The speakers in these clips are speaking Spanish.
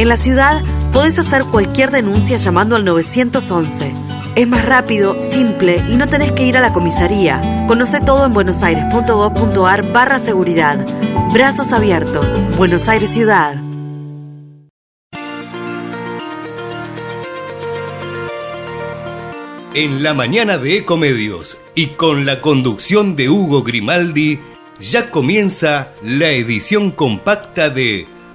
En la ciudad, podés hacer cualquier denuncia llamando al 911. Es más rápido, simple y no tenés que ir a la comisaría. Conoce todo en buenosaires.gov.ar barra seguridad. Brazos abiertos. Buenos Aires Ciudad. En la mañana de Ecomedios y con la conducción de Hugo Grimaldi, ya comienza la edición compacta de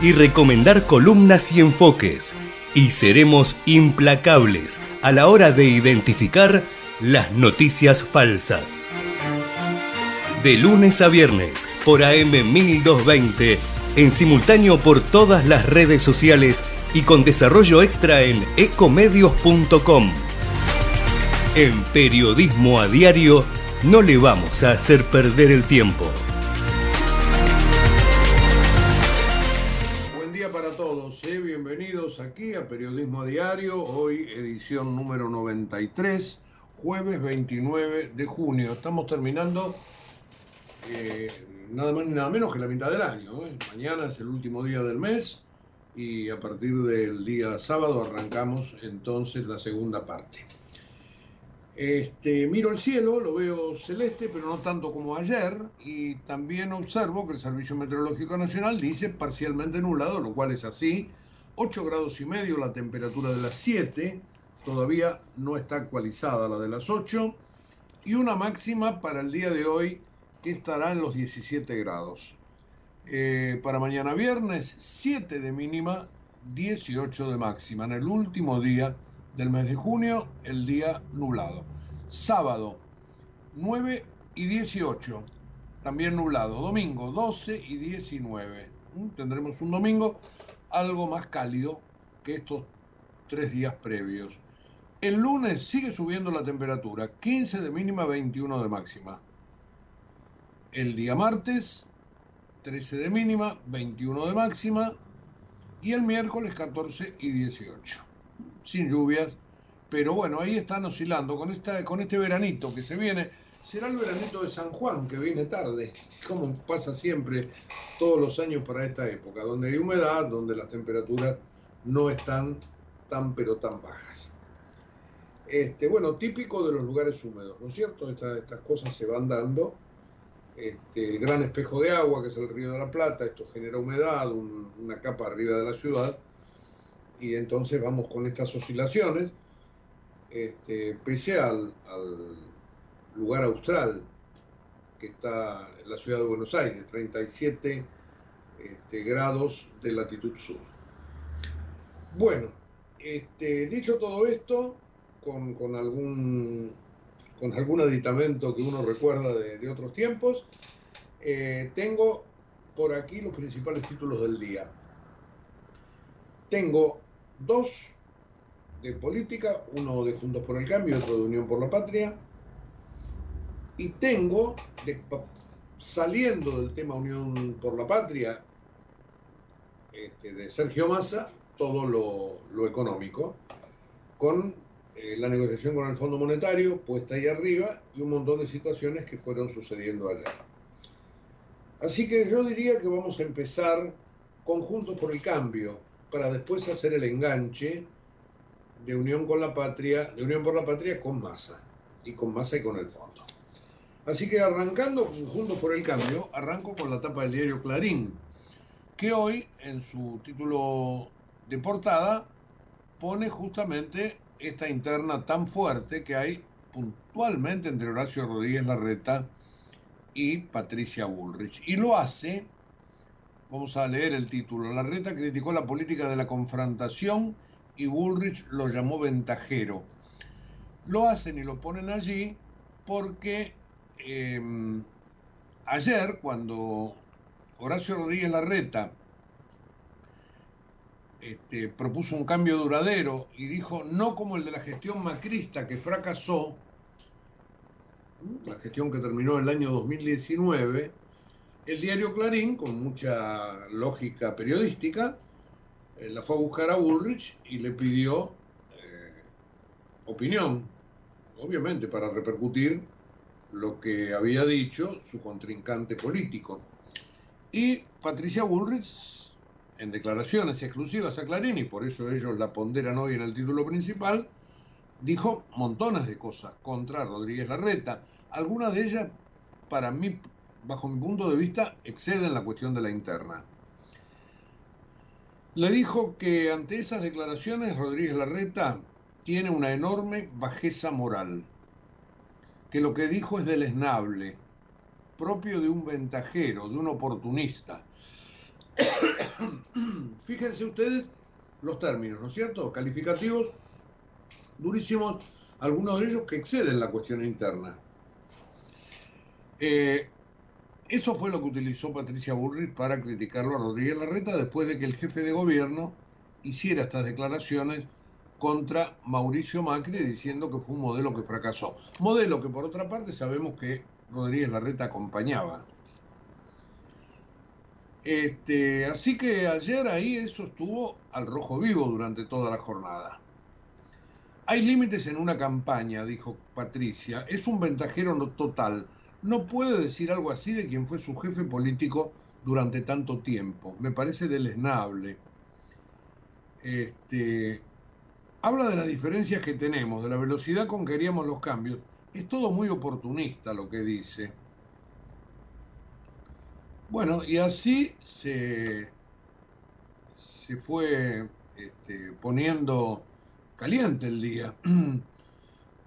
y recomendar columnas y enfoques y seremos implacables a la hora de identificar las noticias falsas. De lunes a viernes por AM 1220, en simultáneo por todas las redes sociales y con desarrollo extra en ecomedios.com. En periodismo a diario no le vamos a hacer perder el tiempo. Aquí a Periodismo Diario, hoy edición número 93, jueves 29 de junio. Estamos terminando eh, nada más nada menos que la mitad del año. ¿eh? Mañana es el último día del mes y a partir del día sábado arrancamos entonces la segunda parte. Este, miro el cielo, lo veo celeste, pero no tanto como ayer, y también observo que el Servicio Meteorológico Nacional dice parcialmente nublado, lo cual es así, 8 grados y medio la temperatura de las 7, todavía no está actualizada la de las 8, y una máxima para el día de hoy que estará en los 17 grados. Eh, para mañana viernes, 7 de mínima, 18 de máxima. En el último día del mes de junio, el día nublado. Sábado, 9 y 18, también nublado. Domingo, 12 y 19. ¿Mm? Tendremos un domingo algo más cálido que estos tres días previos. El lunes sigue subiendo la temperatura, 15 de mínima, 21 de máxima. El día martes, 13 de mínima, 21 de máxima. Y el miércoles, 14 y 18. Sin lluvias, pero bueno, ahí están oscilando con, esta, con este veranito que se viene será el veranito de San Juan, que viene tarde, como pasa siempre todos los años para esta época, donde hay humedad, donde las temperaturas no están tan pero tan bajas. Este, bueno, típico de los lugares húmedos, ¿no es cierto? estas cosas se van dando. Este, el gran espejo de agua, que es el río de la Plata, esto genera humedad, una capa arriba de la ciudad, y entonces vamos con estas oscilaciones, este, pese al lugar austral que está la ciudad de Buenos Aires, 37 este, grados de latitud sur. Bueno, este, dicho todo esto, con, algún, con algún aditamento que uno recuerda de, otros tiempos, eh, tengo por aquí los principales títulos del día. Tengo dos de política, uno de Juntos por el Cambio otro de Unión por la Patria, y tengo, saliendo del tema Unión por la Patria, este, de Sergio Massa, todo lo, económico, con eh, la negociación con el Fondo Monetario puesta ahí arriba y un montón de situaciones que fueron sucediendo allá. Así que yo diría que vamos a empezar conjuntos por el cambio, para después hacer el enganche de Unión con la Patria, de Unión por la Patria con Massa, y con Massa y con el Fondo. Así que arrancando juntos por el cambio, arranco con la tapa del diario Clarín, que hoy en su título de portada pone justamente esta interna tan fuerte que hay puntualmente entre Horacio Rodríguez Larreta y Patricia Bullrich. Y lo hace, vamos a leer el título, Larreta criticó la política de la confrontación y Bullrich lo llamó ventajero. Lo hacen y lo ponen allí porque em, ayer cuando Horacio Rodríguez Larreta este, propuso un cambio duradero y dijo no como el de la gestión macrista que fracasó, la gestión que terminó el año 2019, el diario Clarín, con mucha lógica periodística, eh, la fue a buscar a Bullrich y le pidió eh, opinión, obviamente para repercutir lo que había dicho su contrincante político. Y Patricia Bullrich en declaraciones exclusivas a Clarín, y por eso ellos la ponderan hoy en el título principal, dijo montones de cosas contra Rodríguez Larreta. Algunas de ellas, para mí, bajo mi punto de vista, exceden la cuestión de la interna. Le dijo que ante esas declaraciones Rodríguez Larreta tiene una enorme bajeza moral, que lo que dijo es deleznable, propio de un ventajero, de un oportunista, Fíjense ustedes los términos, ¿no es cierto? Calificativos durísimos, algunos de ellos que exceden la cuestión interna. Eh, eso fue lo que utilizó Patricia Bullrich para criticarlo a Rodríguez Larreta después de que el jefe de gobierno hiciera estas declaraciones contra Mauricio Macri diciendo que fue un modelo que fracasó. Modelo que por otra parte sabemos que Rodríguez Larreta acompañaba. Este, así que ayer ahí eso estuvo al rojo vivo durante toda la jornada. Hay límites en una campaña, dijo Patricia. Es un ventajero no total. No puede decir algo así de quien fue su jefe político durante tanto tiempo. Me parece deleznable. Este, habla de las diferencias que tenemos, de la velocidad con que haríamos los cambios. Es todo muy oportunista lo que dice. Bueno, y así se, se fue este, poniendo caliente el día.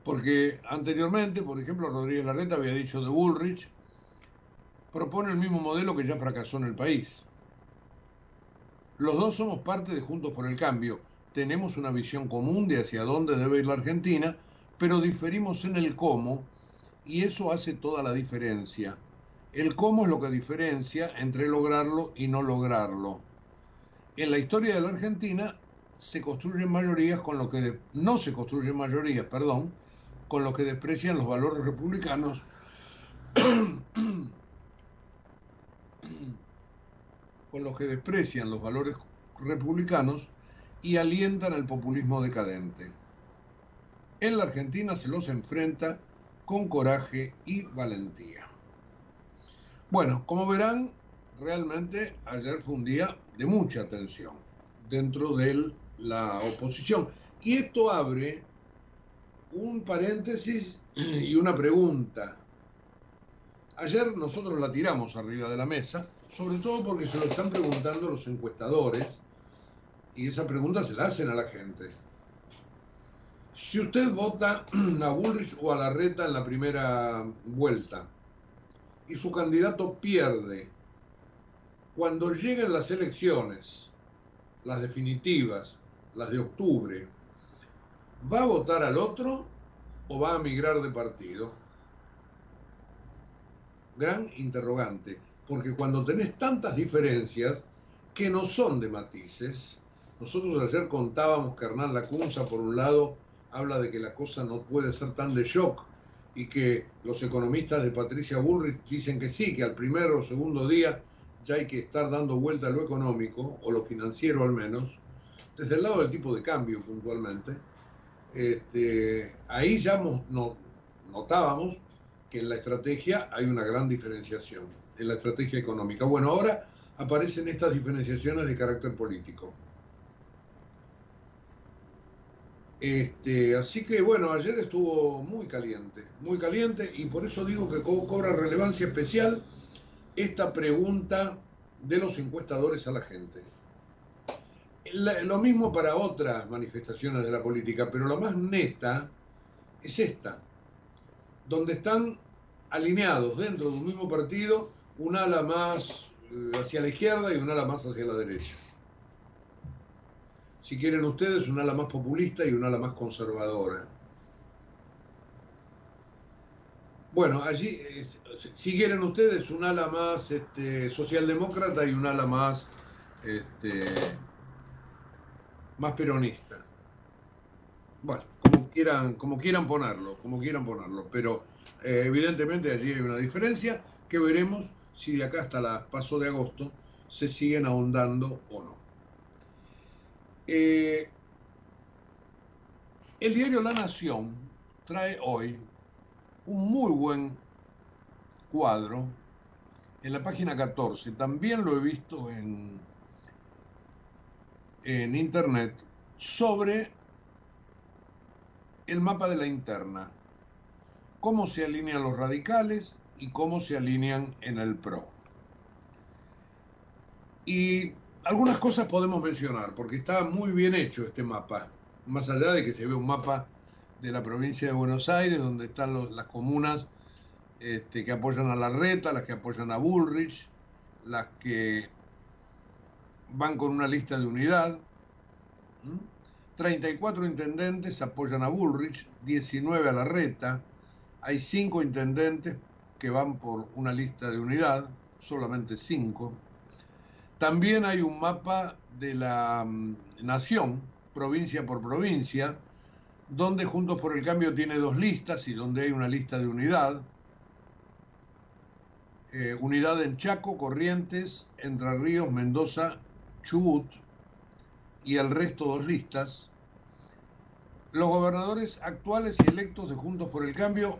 Porque anteriormente, por ejemplo, Rodríguez Larreta había dicho de Bullrich, propone el mismo modelo que ya fracasó en el país. Los dos somos parte de Juntos por el Cambio. Tenemos una visión común de hacia dónde debe ir la Argentina, pero diferimos en el cómo y eso hace toda la diferencia. El cómo es lo que diferencia entre lograrlo y no lograrlo. En la historia de la Argentina se construyen mayorías con lo que no se construyen mayorías, perdón, con lo que desprecian los valores republicanos con los que desprecian los valores republicanos y alientan el populismo decadente. En la Argentina se los enfrenta con coraje y valentía. Bueno, como verán, realmente ayer fue un día de mucha tensión dentro de la oposición. Y esto abre un paréntesis y una pregunta. Ayer nosotros la tiramos arriba de la mesa, sobre todo porque se lo están preguntando los encuestadores y esa pregunta se la hacen a la gente. Si usted vota a Bullrich o a Larreta en la primera vuelta, y su candidato pierde, cuando lleguen las elecciones, las definitivas, las de octubre, ¿va a votar al otro o va a migrar de partido? Gran interrogante, porque cuando tenés tantas diferencias que no son de matices, nosotros ayer contábamos que Hernán Lacunza, por un lado, habla de que la cosa no puede ser tan de shock y que los economistas de Patricia Bullrich dicen que sí, que al primer o segundo día ya hay que estar dando vuelta a lo económico, o lo financiero al menos, desde el lado del tipo de cambio puntualmente, este, ahí ya no, notábamos que en la estrategia hay una gran diferenciación, en la estrategia económica. Bueno, ahora aparecen estas diferenciaciones de carácter político. Este, así que bueno, ayer estuvo muy caliente, muy caliente y por eso digo que cobra relevancia especial esta pregunta de los encuestadores a la gente. Lo mismo para otras manifestaciones de la política, pero lo más neta es esta. donde están alineados dentro de un mismo partido un ala más eh, hacia la izquierda y un ala más hacia la derecha. Si quieren ustedes, un ala más populista y un ala más conservadora. Bueno, allí, si quieren ustedes, un ala más este, socialdemócrata y un ala más, este, más peronista. Bueno, como quieran, como quieran ponerlo, como quieran ponerlo, pero eh, evidentemente allí hay una diferencia que veremos si de acá hasta la paso de agosto se siguen ahondando o no. Eh, el diario La Nación trae hoy un muy buen cuadro en la página 14. También lo he visto en, en internet sobre el mapa de la interna. Cómo se alinean los radicales y cómo se alinean en el PRO. Y algunas cosas podemos mencionar, porque está muy bien hecho este mapa, más allá de que se ve un mapa de la provincia de Buenos Aires, donde están las comunas este, que apoyan a la Reta, las que apoyan a Bullrich, las que van con una lista de unidad. 34 intendentes apoyan a Bullrich, 19 a la Reta, hay 5 intendentes que van por una lista de unidad, solamente 5. También hay un mapa de la mm, nación, provincia por provincia, donde Juntos por el Cambio tiene dos listas y donde hay una lista de unidad. Eh, unidad en Chaco, Corrientes, Entre Ríos, Mendoza, Chubut y el resto dos listas. Los gobernadores actuales y electos de Juntos por el Cambio,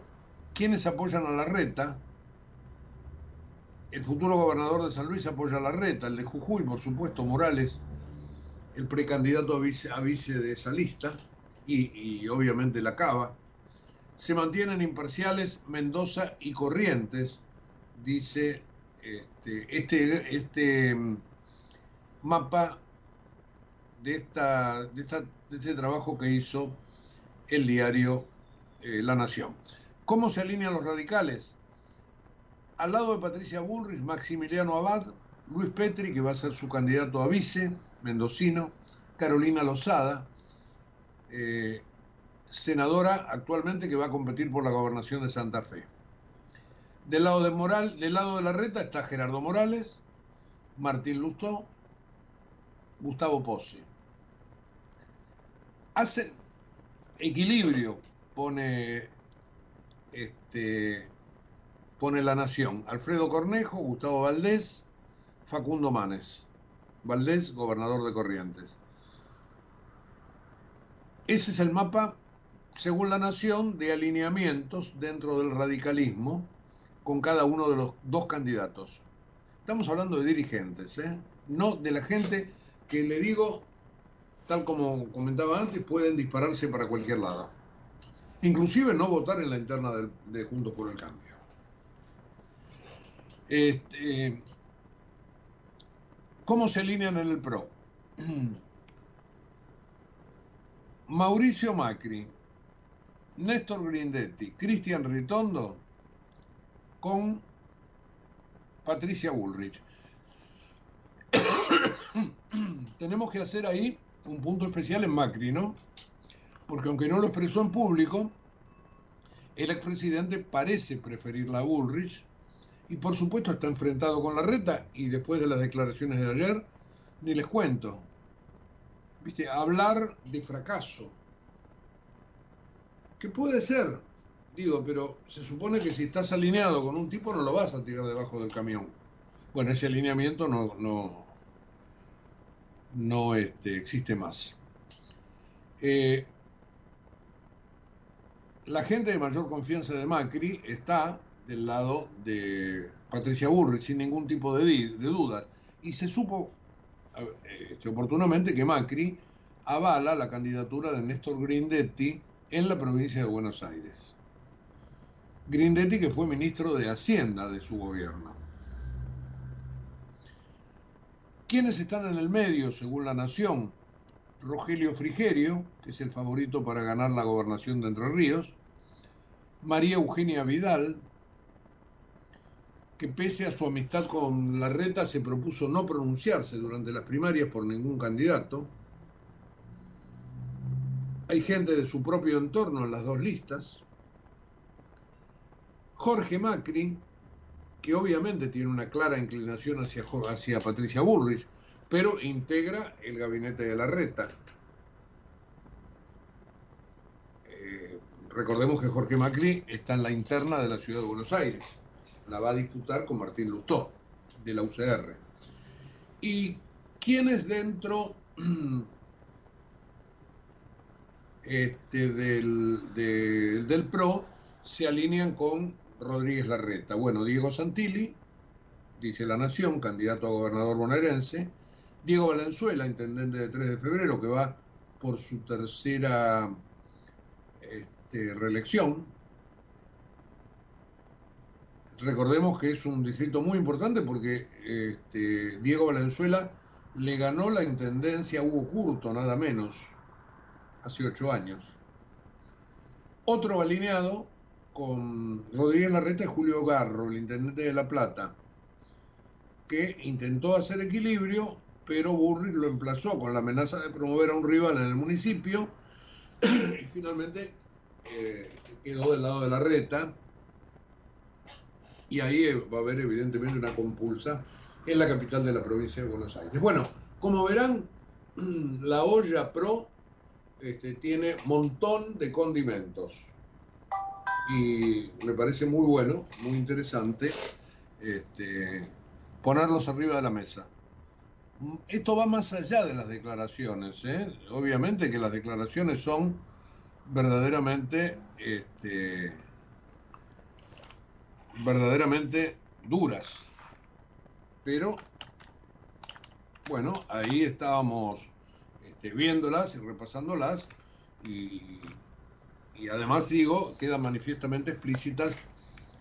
quienes apoyan a la reta, el futuro gobernador de San Luis apoya a la reta, el de Jujuy, por supuesto, Morales, el precandidato a vice, de esa lista, y, obviamente la Cava. Se mantienen imparciales Mendoza y Corrientes, dice este, este, este mapa de, esta, de, este trabajo que hizo el diario eh, La Nación. ¿Cómo se alinean los radicales? Al lado de Patricia Bullrich, Maximiliano Abad, Luis Petri, que va a ser su candidato a vice, mendocino, Carolina Lozada, eh, senadora actualmente que va a competir por la gobernación de Santa Fe. Del lado de Moral, del lado de la reta está Gerardo Morales, Martín Lustó, Gustavo Pozzi. Hacen equilibrio, pone este, pone La Nación, Alfredo Cornejo, Gustavo Valdés, Facundo Manes. Valdés, gobernador de Corrientes. Ese es el mapa, según La Nación, de alineamientos dentro del radicalismo con cada uno de los dos candidatos. Estamos hablando de dirigentes, ¿eh? no de la gente que le digo, tal como comentaba antes, pueden dispararse para cualquier lado. Inclusive no votar en la interna de, de Juntos por el Cambio. Este, ¿Cómo se alinean en el PRO? Mauricio Macri, Néstor Grindetti, Cristian Ritondo con Patricia Bullrich. Tenemos que hacer ahí un punto especial en Macri, ¿no? Porque aunque no lo expresó en público, el expresidente parece preferir la Bullrich y por supuesto está enfrentado con la reta y después de las declaraciones de ayer, ni les cuento. Viste, hablar de fracaso. Que puede ser, digo, pero se supone que si estás alineado con un tipo no lo vas a tirar debajo del camión. Bueno, ese alineamiento no, no, no este, existe más. Eh, la gente de mayor confianza de Macri está del lado de Patricia Burri, sin ningún tipo de, de duda. Y se supo este, oportunamente que Macri avala la candidatura de Néstor Grindetti en la provincia de Buenos Aires. Grindetti que fue ministro de Hacienda de su gobierno. ¿Quiénes están en el medio, según la Nación? Rogelio Frigerio, que es el favorito para ganar la gobernación de Entre Ríos, María Eugenia Vidal, que pese a su amistad con Larreta se propuso no pronunciarse durante las primarias por ningún candidato. Hay gente de su propio entorno en las dos listas. Jorge Macri, que obviamente tiene una clara inclinación hacia, hacia Patricia Bullrich, pero integra el gabinete de Larreta. Eh, recordemos que Jorge Macri está en la interna de la ciudad de Buenos Aires la va a disputar con Martín Lustó, de la UCR. ¿Y quiénes dentro este, del PRO se alinean con Rodríguez Larreta? Bueno, Diego Santilli, dice La Nación, candidato a gobernador bonaerense. Diego Valenzuela, intendente de 3 de febrero, que va por su tercera este, reelección, recordemos que es un distrito muy importante porque este, Diego Valenzuela le ganó la intendencia a Hugo Curto, nada menos, hace ocho años. Otro alineado con Rodríguez Larreta es Julio Garro, el intendente de La Plata, que intentó hacer equilibrio, pero Burri lo emplazó con la amenaza de promover a un rival en el municipio y finalmente eh, quedó del lado de Larreta y ahí va a haber evidentemente una compulsa en la capital de la provincia de Buenos Aires. Bueno, como verán, la olla pro este, tiene montón de condimentos y me parece muy bueno, muy interesante este, ponerlos arriba de la mesa. Esto va más allá de las declaraciones, ¿eh? obviamente que las declaraciones son verdaderamente este, verdaderamente duras. Pero, bueno, ahí estábamos este, viéndolas y repasándolas y, y además digo, quedan manifiestamente explícitas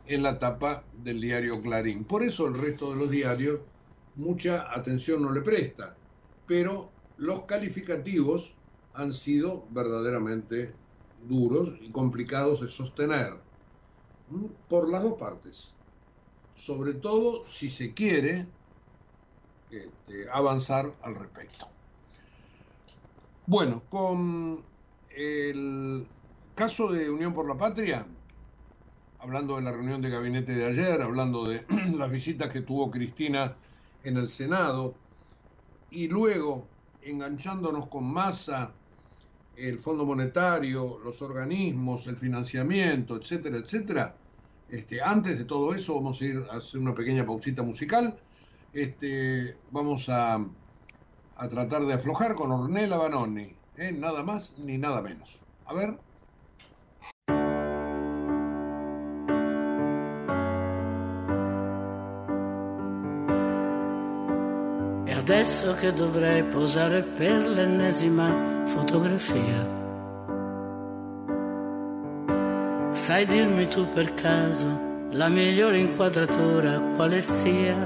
en la tapa del diario Clarín. Por eso el resto de los diarios mucha atención no le presta, pero los calificativos han sido verdaderamente duros y complicados de sostener por las dos partes. Sobre todo si se quiere este, avanzar al respecto. Bueno, con el caso de Unión por la Patria, hablando de la reunión de gabinete de ayer, hablando de las visitas que tuvo Cristina en el Senado, y luego enganchándonos con masa el Fondo Monetario, los organismos, el financiamiento, etcétera, etcétera. Este, antes de todo eso, vamos a ir a hacer una pequeña pausita musical. Este, vamos a, a tratar de aflojar con Ornella Banoni, ¿eh? nada más ni nada menos. A ver. Adesso che dovrei posare per l'ennesima fotografia Sai dirmi tu per caso la migliore inquadratura quale sia?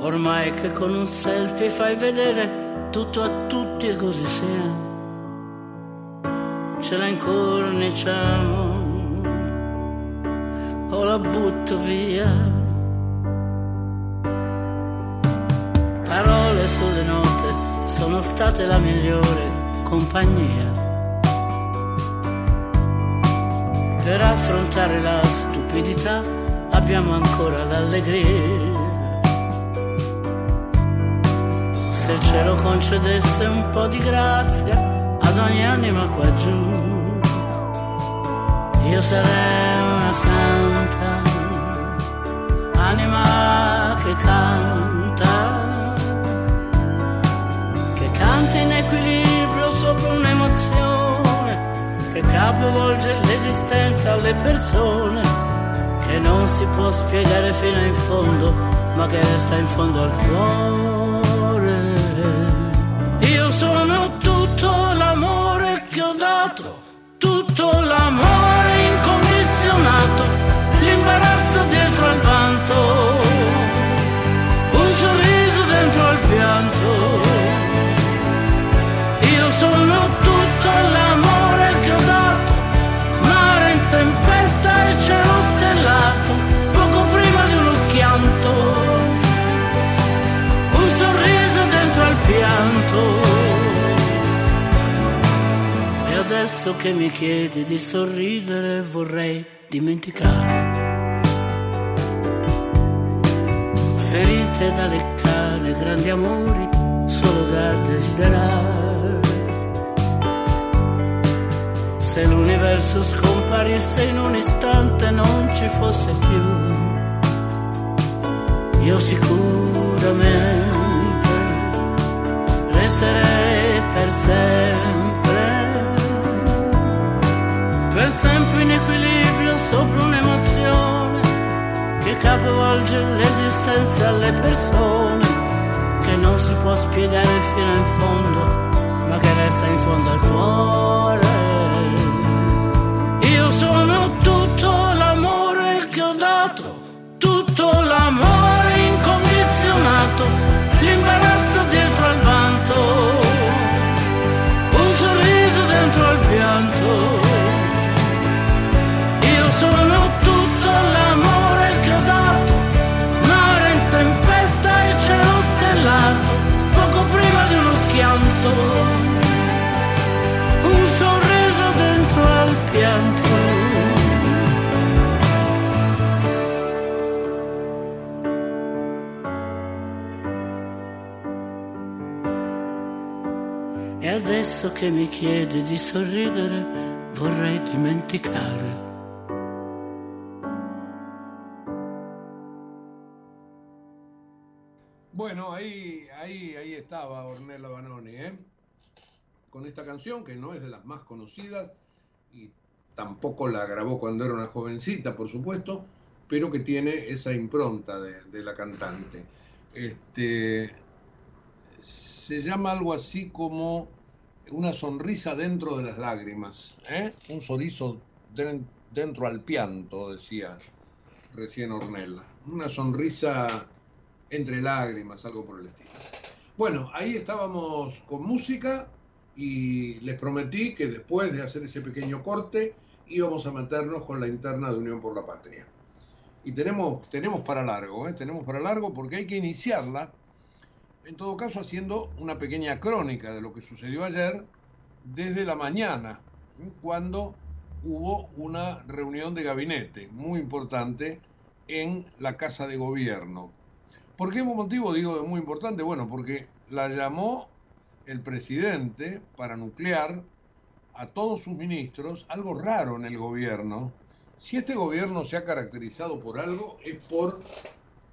Ormai che con un selfie fai vedere tutto a tutti e così sia. Ce la incorniciamo o la butto via. Sono state la migliore compagnia per affrontare la stupidità abbiamo ancora l'allegria. Se il cielo concedesse un po' di grazia ad ogni anima qua giù, io sarei una santa, anima che canta, capovolge l'esistenza alle persone, che non si può spiegare fino in fondo, ma che resta in fondo al cuore. Io sono tutto l'amore che ho dato, tutto l'amore incondizionato, l'imbarazzo dietro al vanto, adesso che mi chiedi di sorridere vorrei dimenticare. Ferite da leccare, grandi amori solo da desiderare. Se l'universo scomparisse in un istante non ci fosse più, io sicuramente resterei per sempre, per sempre in equilibrio sopra un'emozione che capovolge l'esistenza alle persone, che non si può spiegare fino in fondo, ma che resta in fondo al cuore. Io sono tutto l'amore che ho dato, tutto l'amore chiedi di sorridere, vorrei dimenticare. Bueno, ahí, ahí, ahí estaba Ornella Banoni, ¿eh? Con esta canción que no es de las más conocidas y tampoco la grabó cuando era una jovencita, por supuesto, pero que tiene esa impronta de, de la cantante. Este, se llama algo así como una sonrisa dentro de las lágrimas, ¿eh? un sorriso den- dentro al pianto, decía recién Ornella. Una sonrisa entre lágrimas, algo por el estilo. Bueno, ahí estábamos con música y les prometí que después de hacer ese pequeño corte íbamos a meternos con la interna de Unión por la Patria. Y tenemos, tenemos para largo, ¿eh? tenemos para largo porque hay que iniciarla, en todo caso haciendo una pequeña crónica de lo que sucedió ayer desde la mañana, cuando hubo una reunión de gabinete muy importante en la Casa de Gobierno. ¿Por qué motivo digo de muy importante? Bueno, porque la llamó el presidente para nuclear a todos sus ministros, algo raro en el gobierno. Si este gobierno se ha caracterizado por algo, es por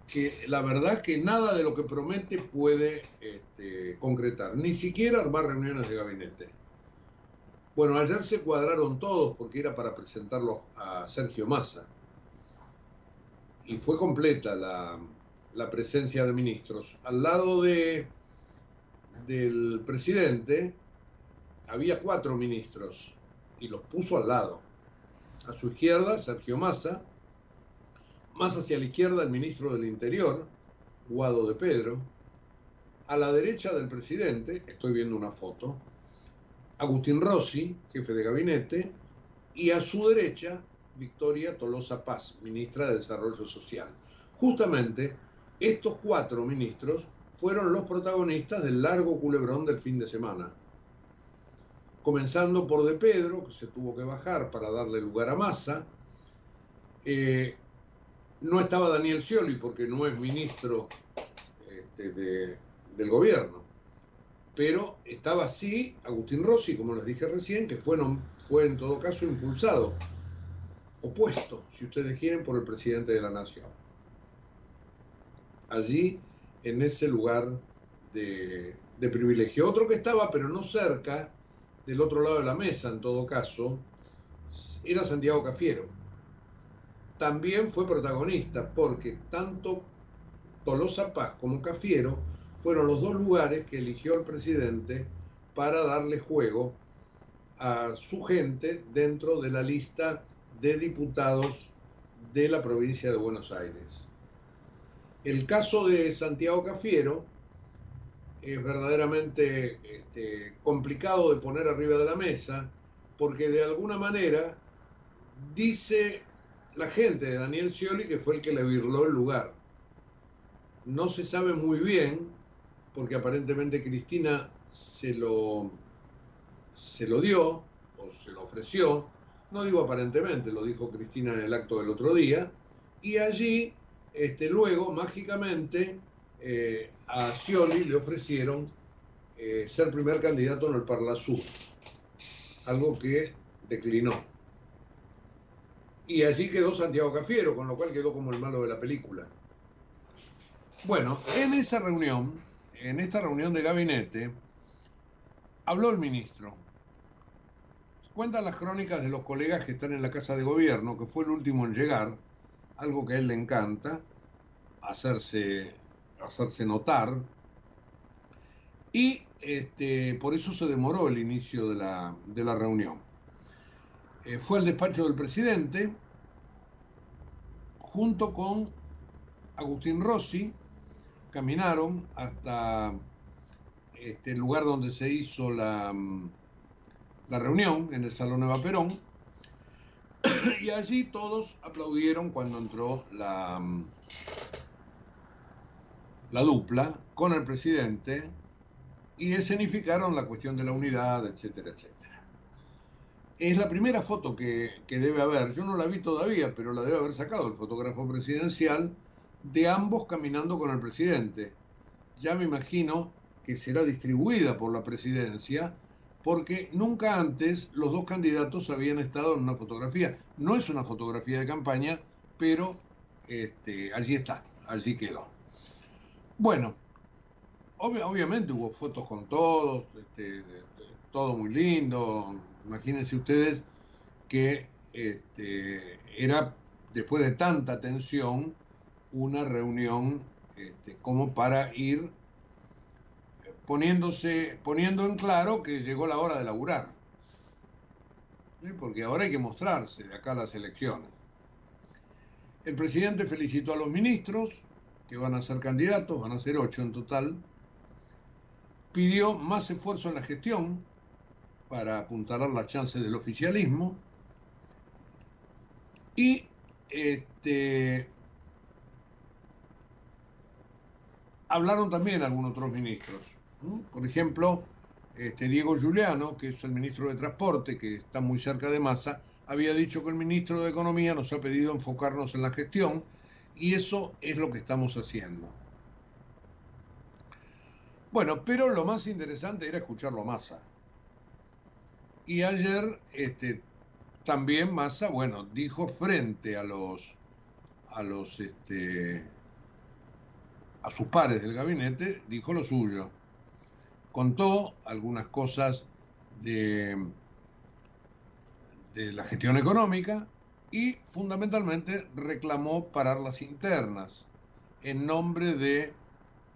que la verdad que nada de lo que promete puede este, concretar, ni siquiera armar reuniones de gabinete. Bueno, ayer se cuadraron todos porque era para presentarlo a Sergio Massa. Y fue completa la, la presencia de ministros. Al lado de, del presidente había cuatro ministros y los puso al lado. A su izquierda, Sergio Massa, más hacia la izquierda, el ministro del Interior, Guado de Pedro, a la derecha del presidente, estoy viendo una foto, Agustín Rossi, jefe de gabinete, y a su derecha, Victoria Tolosa Paz, ministra de Desarrollo Social. Justamente estos cuatro ministros fueron los protagonistas del largo culebrón del fin de semana. Comenzando por De Pedro, que se tuvo que bajar para darle lugar a Massa. Eh, no estaba Daniel Scioli porque no es ministro este, de, del gobierno. Pero estaba sí Agustín Rossi, como les dije recién, que fue, en todo caso impulsado, opuesto, si ustedes quieren, por el presidente de la Nación allí en ese lugar de, privilegio. Otro que estaba, pero no cerca, del otro lado de la mesa en todo caso, era Santiago Cafiero. También fue protagonista porque tanto Tolosa Paz como Cafiero fueron los dos lugares que eligió el presidente para darle juego a su gente dentro de la lista de diputados de la provincia de Buenos Aires. El caso de Santiago Cafiero es verdaderamente este, complicado de poner arriba de la mesa porque de alguna manera dice la gente de Daniel Scioli que fue el que le virló el lugar. No se sabe muy bien porque aparentemente Cristina se lo, se lo dio o se lo ofreció, no digo aparentemente, lo dijo Cristina en el acto del otro día, y allí, este, luego, mágicamente, eh, a Scioli le ofrecieron eh, ser primer candidato en el Parla Sur, algo que declinó. Y allí quedó Santiago Cafiero, con lo cual quedó como el malo de la película. Bueno, en esa reunión, en esta reunión de gabinete, habló el ministro. Cuentan las crónicas de los colegas que están en la Casa de Gobierno, que fue el último en llegar, algo que a él le encanta, hacerse, hacerse notar. Y este, por eso se demoró el inicio de la, de la reunión. Eh, fue al despacho del presidente, junto con Agustín Rossi, caminaron hasta este, el lugar donde se hizo la, mm, la reunión, en el Salón Eva Perón, y allí todos aplaudieron cuando entró la, mm, la dupla con el presidente y escenificaron la cuestión de la unidad, etcétera, etcétera. Es la primera foto que, debe haber, yo no la vi todavía, pero la debe haber sacado el fotógrafo presidencial de ambos caminando con el presidente. Ya me imagino que será distribuida por la presidencia, porque nunca antes los dos candidatos habían estado en una fotografía. No es una fotografía de campaña, pero este, allí está, allí quedó. Bueno, obviamente hubo fotos con todos, este, todo muy lindo. Imagínense ustedes que este, era después de tanta tensión una reunión este, como para ir poniéndose, poniendo en claro que llegó la hora de laburar. Porque ahora hay que mostrarse de acá a las elecciones. El presidente felicitó a los ministros, que van a ser candidatos, van a ser ocho en total. Pidió más esfuerzo en la gestión para apuntalar las chances del oficialismo. Y este, hablaron también algunos otros ministros. Por ejemplo, este, Diego Giuliano, que es el ministro de Transporte, que está muy cerca de Massa, había dicho que el ministro de Economía nos ha pedido enfocarnos en la gestión y eso es lo que estamos haciendo. Bueno, pero lo más interesante era escucharlo a Massa. Y ayer este, también Massa, bueno, dijo frente a los a los este, a sus pares del gabinete, dijo lo suyo. Contó algunas cosas de, de la gestión económica y fundamentalmente reclamó parar las internas en nombre de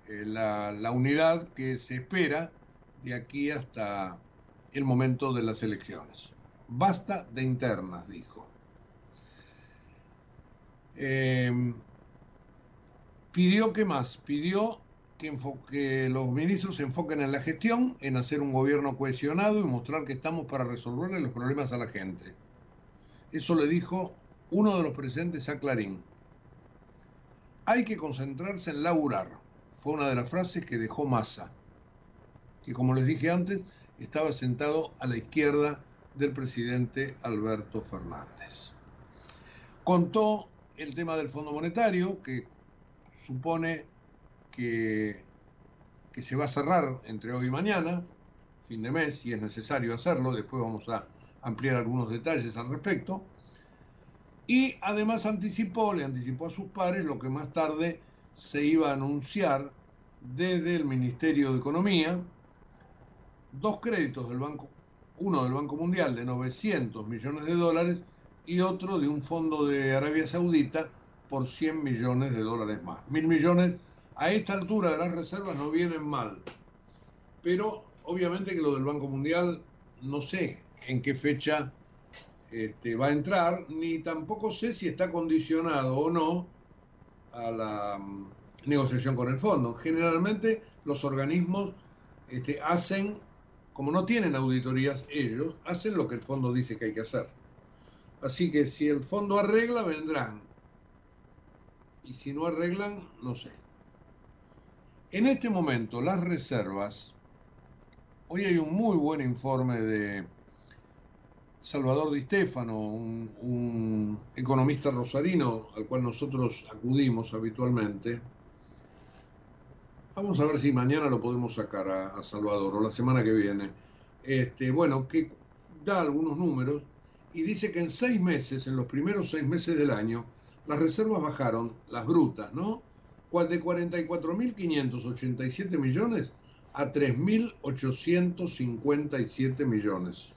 la, la unidad que se espera de aquí hasta el momento de las elecciones. Basta de internas, dijo. Eh, pidió que más, pidió que, los ministros se enfoquen en la gestión, en hacer un gobierno cohesionado y mostrar que estamos para resolverle los problemas a la gente. Eso le dijo uno de los presentes a Clarín. Hay que concentrarse en laburar, fue una de las frases que dejó Massa, que como les dije antes, estaba sentado a la izquierda del presidente Alberto Fernández. Contó el tema del Fondo Monetario, que supone que, se va a cerrar entre hoy y mañana, fin de mes, si es necesario hacerlo, después vamos a ampliar algunos detalles al respecto. Y además anticipó, le anticipó a sus pares lo que más tarde se iba a anunciar desde el Ministerio de Economía, dos créditos del Banco, uno del Banco Mundial de 900 millones de dólares y otro de un fondo de Arabia Saudita por 100 millones de dólares más. Mil millones a esta altura de las reservas no vienen mal. Pero obviamente que lo del Banco Mundial no sé en qué fecha este, va a entrar, ni tampoco sé si está condicionado o no a la mm, negociación con el fondo. Generalmente los organismos este, hacen, como no tienen auditorías ellos, hacen lo que el fondo dice que hay que hacer. Así que si el fondo arregla, vendrán y si no arreglan, no sé. En este momento, las reservas, hoy hay un muy buen informe de, Salvador Di Stefano, un, economista rosarino al cual nosotros acudimos habitualmente. Vamos a ver si mañana lo podemos sacar a, Salvador o la semana que viene. Este, bueno, que da algunos números y dice que en seis meses, en los primeros seis meses del año, las reservas bajaron, las brutas, ¿no? De 44.587 millones a 3.857 millones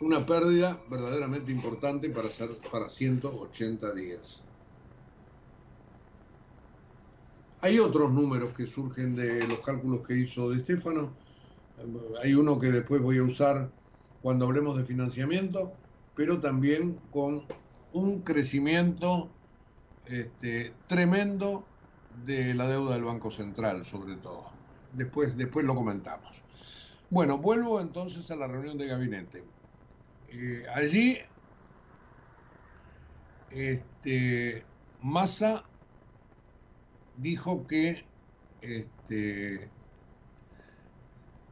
una pérdida verdaderamente importante para, hacer, para 180 días. Hay otros números que surgen de los cálculos que hizo De Stefano. Hay uno que después voy a usar cuando hablemos de financiamiento, pero también con un crecimiento este, tremendo de la deuda del Banco Central, sobre todo. Después, después lo comentamos. Bueno, vuelvo entonces a la reunión de gabinete. Eh, allí este, Massa dijo que este,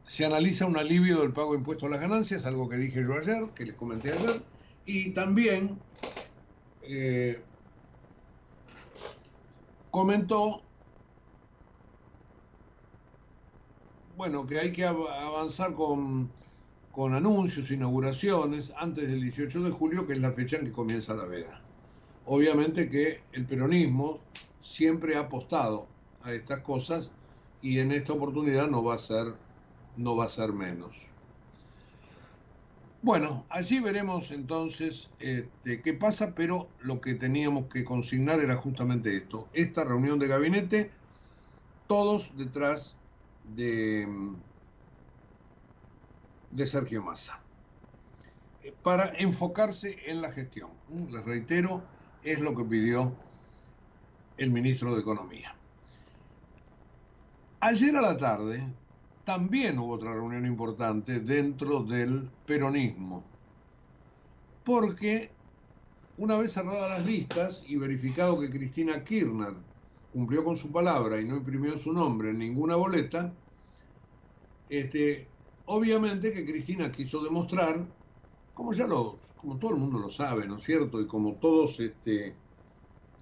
se analiza un alivio del pago de impuestos a las ganancias, algo que dije yo ayer, que les comenté ayer, y también eh, comentó, bueno, que hay que avanzar con con anuncios, inauguraciones, antes del 18 de julio, que es la fecha en que comienza la veda. Obviamente que el peronismo siempre ha apostado a estas cosas y en esta oportunidad no va a ser, no va a ser menos. Bueno, allí veremos entonces este, qué pasa, pero lo que teníamos que consignar era justamente esto, esta reunión de gabinete, todos detrás de de Sergio Massa, eh, para enfocarse en la gestión. Les reitero, es lo que pidió el ministro de Economía. Ayer a la tarde también hubo otra reunión importante dentro del peronismo, porque una vez cerradas las listas y verificado que Cristina Kirchner cumplió con su palabra y no imprimió su nombre en ninguna boleta, este, Obviamente que Cristina quiso demostrar, como ya lo, como todo el mundo lo sabe, ¿no es cierto? Y como todos, este,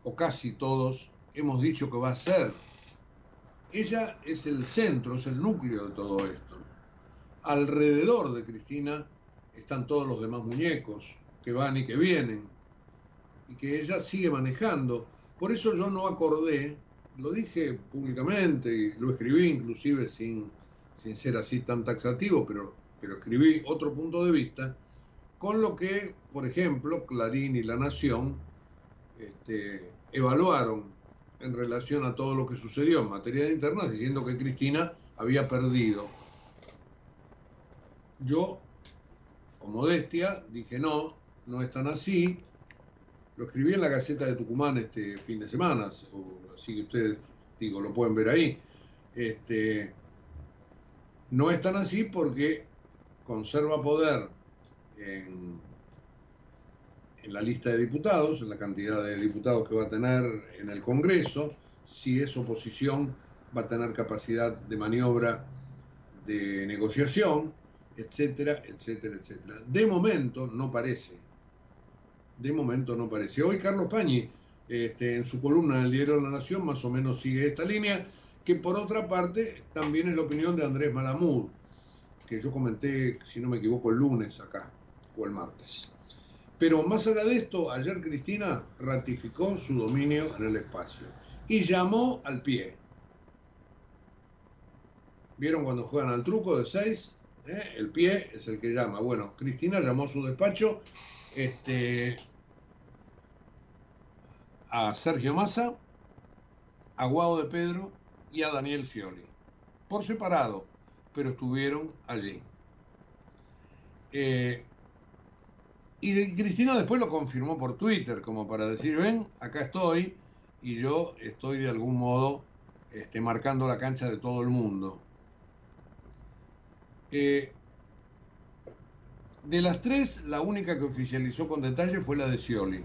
o casi todos, hemos dicho que va a ser. Ella es el centro, es el núcleo de todo esto. Alrededor de Cristina están todos los demás muñecos que van y que vienen y que ella sigue manejando. Por eso yo no acordé, lo dije públicamente y lo escribí inclusive sin sin ser así tan taxativo, pero, pero escribí otro punto de vista, con lo que, por ejemplo, Clarín y La Nación este, evaluaron en relación a todo lo que sucedió en materia de internas, diciendo que Cristina había perdido. Yo, con modestia, dije no, no es tan así. Lo escribí en la Gaceta de Tucumán este fin de semana, así que ustedes, digo, lo pueden ver ahí. Este, no es tan así porque conserva poder en, la lista de diputados, en la cantidad de diputados que va a tener en el Congreso, si es oposición va a tener capacidad de maniobra, de negociación, etcétera, etcétera, etcétera. De momento no parece. De momento no parece. Hoy Carlos Pañi, este, en su columna en el Diario de la Nación, más o menos sigue esta línea que por otra parte también es la opinión de Andrés Malamud, que yo comenté, si no me equivoco, el lunes acá, o el martes. Pero más allá de esto, ayer Cristina ratificó su dominio en el espacio y llamó al pie. ¿Vieron cuando juegan al truco de seis? ¿Eh? El pie es el que llama. Bueno, Cristina llamó a su despacho este, a Sergio Massa, a Guado de Pedro y a Daniel Scioli, por separado, pero estuvieron allí. Eh, y Cristina después lo confirmó por Twitter, como para decir, ven, acá estoy, y yo estoy de algún modo este, marcando la cancha de todo el mundo. Eh, de las tres, la única que oficializó con detalle fue la de Scioli.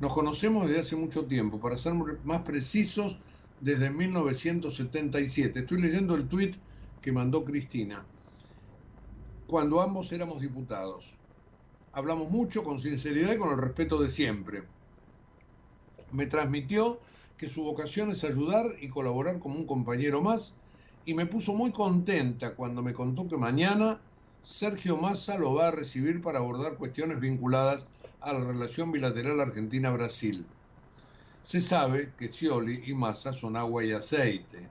Nos conocemos desde hace mucho tiempo, para ser más precisos, desde 1977. Estoy leyendo el tuit que mandó Cristina. Cuando ambos éramos diputados. Hablamos mucho con sinceridad y con el respeto de siempre. Me transmitió que su vocación es ayudar y colaborar como un compañero más y me puso muy contenta cuando me contó que mañana Sergio Massa lo va a recibir para abordar cuestiones vinculadas a la relación bilateral Argentina-Brasil. Se sabe que Scioli y Massa son agua y aceite.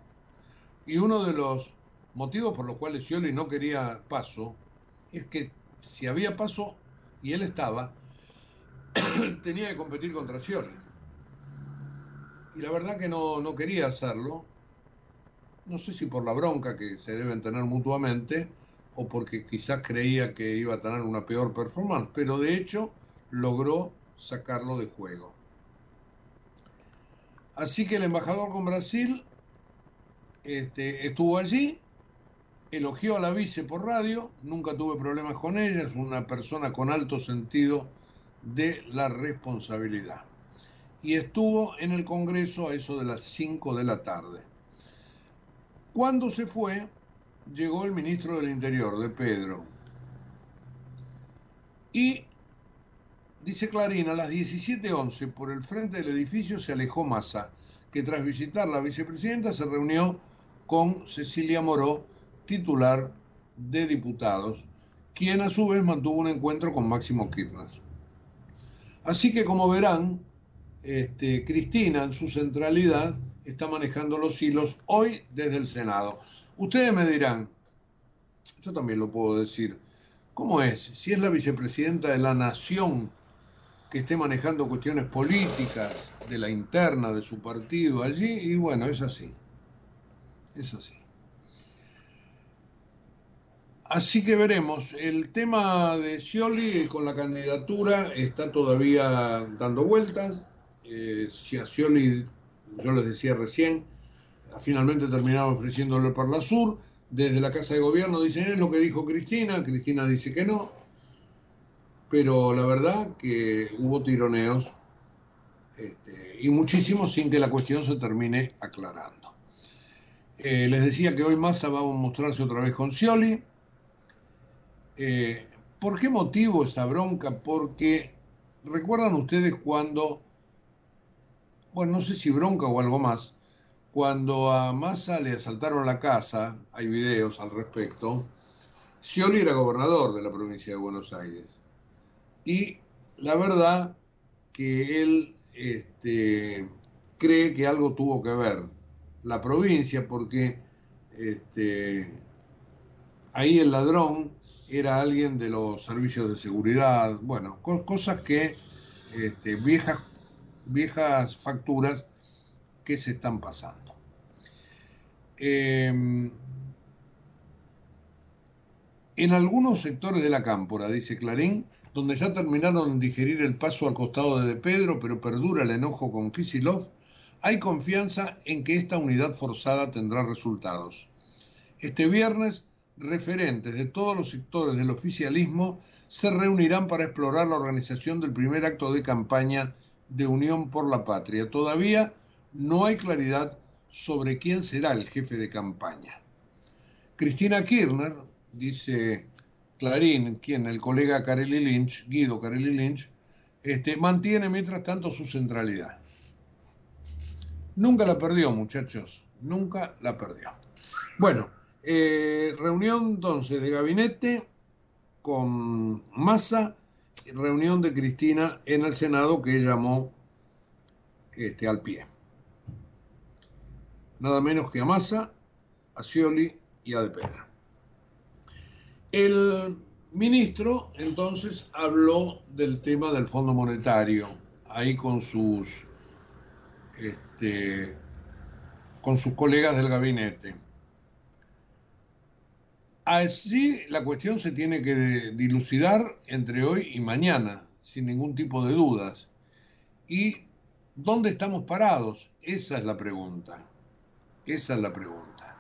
Y uno de los motivos por los cuales Scioli no quería paso es que si había paso y él estaba, tenía que competir contra Scioli. Y la verdad que no, no quería hacerlo, no sé si por la bronca que se deben tener mutuamente o porque quizás creía que iba a tener una peor performance, pero de hecho logró sacarlo de juego. Así que el embajador con Brasil este, estuvo allí, elogió a la vice por radio, nunca tuve problemas con ella, es una persona con alto sentido de la responsabilidad. Y estuvo en el Congreso a eso de las 5 de la tarde. Cuando se fue, llegó el ministro del Interior, de Pedro. Y, dice Clarín, a las 17.11 por el frente del edificio se alejó Massa, que tras visitar la vicepresidenta se reunió con Cecilia Moró, titular de diputados, quien a su vez mantuvo un encuentro con Máximo Kirchner. Así que como verán, este, Cristina en su centralidad está manejando los hilos hoy desde el Senado. Ustedes me dirán, yo también lo puedo decir, ¿cómo es? Si es la vicepresidenta de la Nación esté manejando cuestiones políticas de la interna de su partido allí, y bueno, es así. Es así. Así que veremos. El tema de Scioli con la candidatura está todavía dando vueltas. Eh, si a Scioli yo les decía recién, finalmente terminaron ofreciéndole por la Sur. Desde la Casa de Gobierno dicen es lo que dijo Cristina, Cristina dice que no, pero la verdad que hubo tironeos este, y muchísimos sin que la cuestión se termine aclarando. Eh, les decía que hoy Massa va a mostrarse otra vez con Scioli. Eh, ¿Por qué motivo esta bronca? Porque recuerdan ustedes cuando bueno, no sé si bronca o algo más, cuando a Massa le asaltaron la casa, hay videos al respecto, Scioli era gobernador de la provincia de Buenos Aires. Y la verdad que él este, cree que algo tuvo que ver la provincia porque este, ahí el ladrón era alguien de los servicios de seguridad, bueno, cosas que este, viejas viejas facturas que se están pasando. Em, en algunos sectores de la cámpora, dice Clarín, donde ya terminaron de digerir el paso al costado de, de Pedro, pero perdura el enojo con Kisilov, hay confianza en que esta unidad forzada tendrá resultados. Este viernes, referentes de todos los sectores del oficialismo se reunirán para explorar la organización del primer acto de campaña de Unión por la Patria. Todavía no hay claridad sobre quién será el jefe de campaña. Cristina Kirchner, dice Clarín, quien el colega Carelli Lynch, Guido Carelli Lynch, este, mantiene mientras tanto su centralidad. Nunca la perdió, muchachos, nunca la perdió. Bueno, eh, reunión entonces de gabinete con Massa reunión de Cristina en el Senado que llamó este, al pie. Nada menos que a Massa, a Scioli y a De Pedro. El ministro entonces habló del tema del Fondo Monetario, ahí con sus, este, con sus colegas del gabinete. Así la cuestión se tiene que dilucidar entre hoy y mañana, sin ningún tipo de dudas. ¿Y dónde estamos parados? Esa es la pregunta. Esa es la pregunta.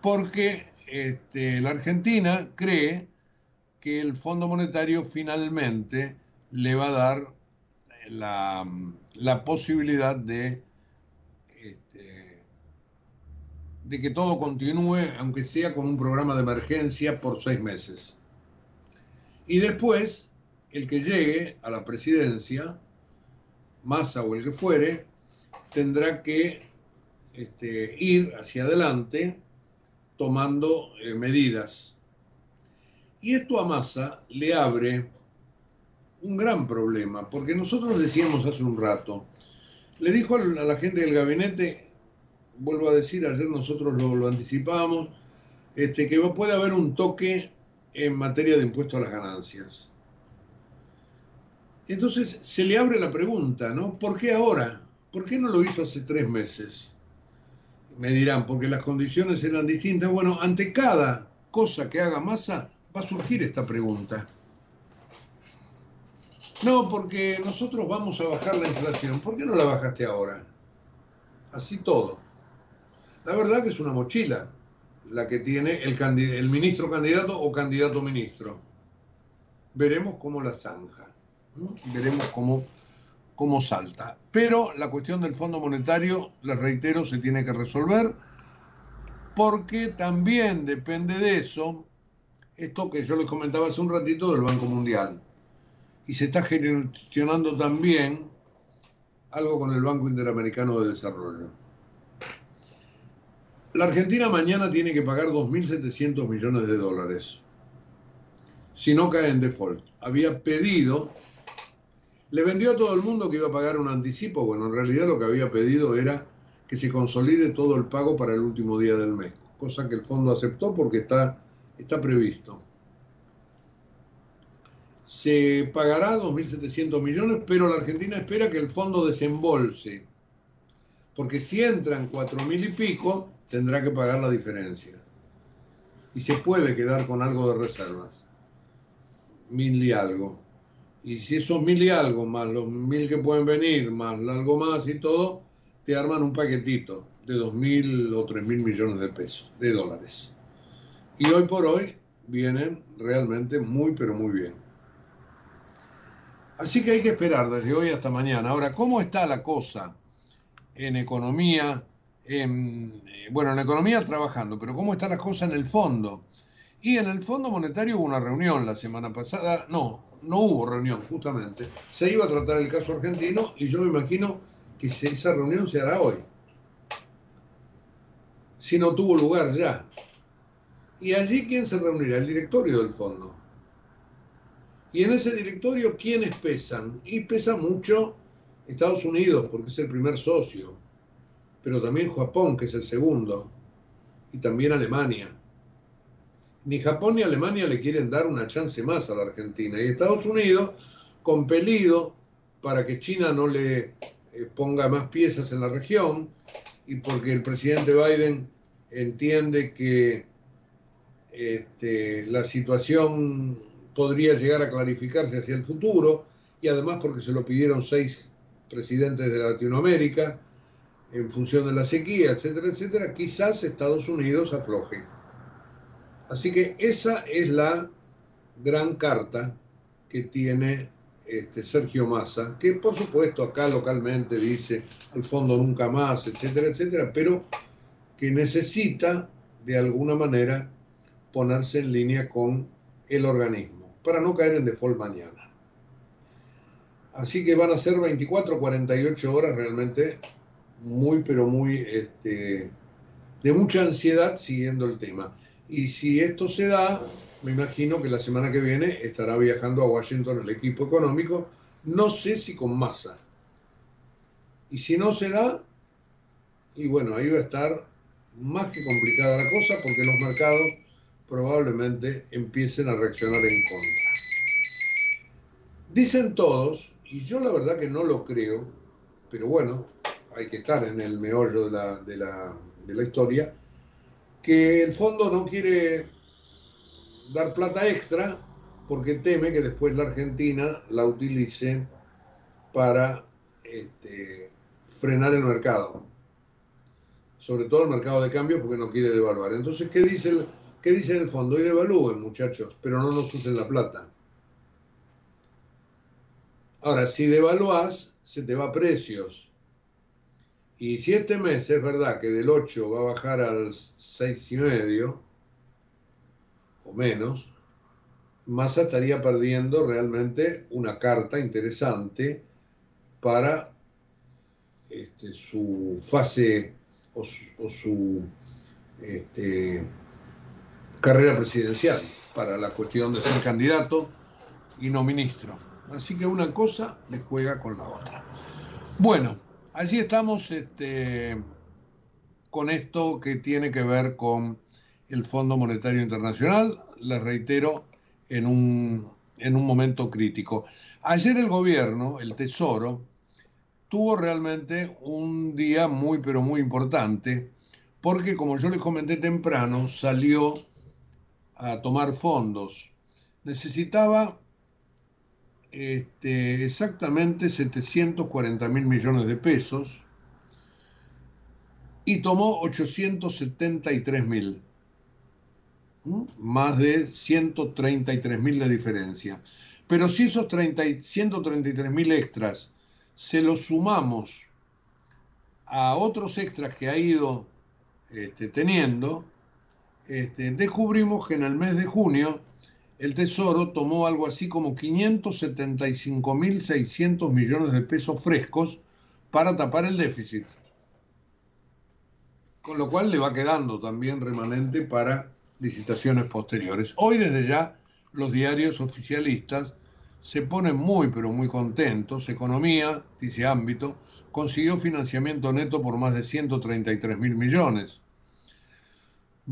Porque este, la Argentina cree que el Fondo Monetario finalmente le va a dar la, posibilidad de de que todo continúe, aunque sea con un programa de emergencia por seis meses. Y después el que llegue a la presidencia, Massa o el que fuere, tendrá que este, ir hacia adelante tomando eh, medidas. Y esto a Massa le abre un gran problema, porque nosotros decíamos hace un rato, le dijo a la gente del gabinete, vuelvo a decir, ayer nosotros lo, lo anticipábamos, este, que puede haber un toque en materia de impuesto a las ganancias. Entonces se le abre la pregunta, ¿no? ¿Por qué ahora? ¿Por qué no lo hizo hace tres meses? Me dirán, porque las condiciones eran distintas. Bueno, ante cada cosa que haga masa va a surgir esta pregunta. No, porque nosotros vamos a bajar la inflación. ¿Por qué no la bajaste ahora? Así todo. La verdad que es una mochila la que tiene el, el ministro candidato o candidato ministro. Veremos cómo la zanja. Veremos cómo, cómo salta. Pero la cuestión del Fondo Monetario, les reitero, se tiene que resolver porque también depende de eso esto que yo les comentaba hace un ratito del Banco Mundial. Y se está gestionando también algo con el Banco Interamericano de Desarrollo. La Argentina mañana tiene que pagar 2.700 millones de dólares si no cae en default. Había pedido le vendió a todo el mundo que iba a pagar un anticipo. Bueno, en realidad lo que había pedido era que se consolide todo el pago para el último día del mes, cosa que el fondo aceptó porque está, está previsto. Se pagará 2.700 millones, pero la Argentina espera que el fondo desembolse, porque si entran 4.000 y pico, tendrá que pagar la diferencia. Y se puede quedar con algo de reservas, mil y algo. Y si esos mil y algo, más los mil que pueden venir, más algo más y todo, te arman un paquetito de dos mil o tres mil millones de pesos, de dólares. Y hoy por hoy vienen realmente muy, pero muy bien. Así que hay que esperar desde hoy hasta mañana. Ahora, ¿cómo está la cosa en economía? En, eh, bueno, en economía trabajando, pero ¿cómo está la cosa en el fondo? Y en el Fondo Monetario hubo una reunión la semana pasada, no, no hubo reunión, justamente. Se iba a tratar el caso argentino y yo me imagino que esa reunión se hará hoy. Si no tuvo lugar ya. Y allí, ¿quién se reunirá? El directorio del fondo. Y en ese directorio, ¿quiénes pesan? Y pesa mucho Estados Unidos, porque es el primer socio, pero también Japón, que es el segundo, y también Alemania ni Japón ni Alemania le quieren dar una chance más a la Argentina. Y Estados Unidos, compelido para que China no le eh, ponga más piezas en la región y porque el presidente Biden entiende que este, la situación podría llegar a clarificarse hacia el futuro y además porque se lo pidieron seis presidentes de Latinoamérica en función de la sequía, etcétera, etcétera, quizás Estados Unidos afloje. Así que esa es la gran carta que tiene este Sergio Massa, que por supuesto acá localmente dice al fondo nunca más, etcétera, etcétera, pero que necesita de alguna manera ponerse en línea con el organismo para no caer en default mañana. Así que van a ser 24, 48 horas realmente muy, pero muy este, de mucha ansiedad siguiendo el tema. Y si esto se da, me imagino que la semana que viene estará viajando a Washington el equipo económico, no sé si con masa. Y si no se da, y bueno, ahí va a estar más que complicada la cosa porque los mercados probablemente empiecen a reaccionar en contra. Dicen todos, y yo la verdad que no lo creo, pero bueno, hay que estar en el meollo de la, de la, historia, que el fondo no quiere dar plata extra porque teme que después la Argentina la utilice para este, frenar el mercado, sobre todo el mercado de cambio porque no quiere devaluar. Entonces, ¿qué dice el, qué dice el fondo? Y devalúen, muchachos, pero no nos usen la plata. Ahora, si devaluás, se te va a precios. Y si este mes es verdad que del 8 va a bajar al 6,5 o menos, Massa estaría perdiendo realmente una carta interesante para este, su fase o su, este, carrera presidencial, para la cuestión de ser candidato y no ministro. Así que una cosa le juega con la otra. Bueno, allí estamos este, con esto que tiene que ver con el Fondo Monetario Internacional, les reitero, en un, en un momento crítico. Ayer el gobierno, el Tesoro, tuvo realmente un día muy, pero muy importante, porque como yo les comenté temprano, salió a tomar fondos. Necesitaba este, exactamente 740 mil millones de pesos y tomó 873 mil, más de 133 mil de diferencia. Pero si esos 30, 133 mil extras se los sumamos a otros extras que ha ido este, teniendo, este, descubrimos que en el mes de junio el Tesoro tomó algo así como 575.600 millones de pesos frescos para tapar el déficit. Con lo cual le va quedando también remanente para licitaciones posteriores. Hoy desde ya los diarios oficialistas se ponen muy pero muy contentos. Economía, dice ámbito, consiguió financiamiento neto por más de 133 mil millones.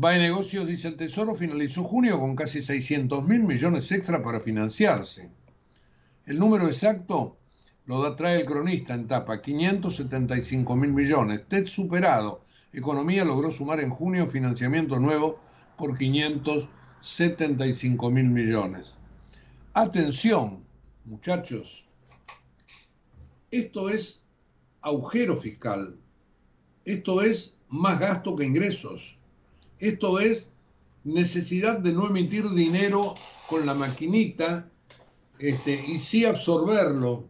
Va Negocios, dice el Tesoro, finalizó junio con casi 600 mil millones extra para financiarse. El número exacto lo da, trae el cronista en tapa, 575 mil millones. TED superado. Economía logró sumar en junio financiamiento nuevo por 575 mil millones. Atención, muchachos. Esto es agujero fiscal. Esto es más gasto que ingresos. Esto es necesidad de no emitir dinero con la maquinita este, y sí absorberlo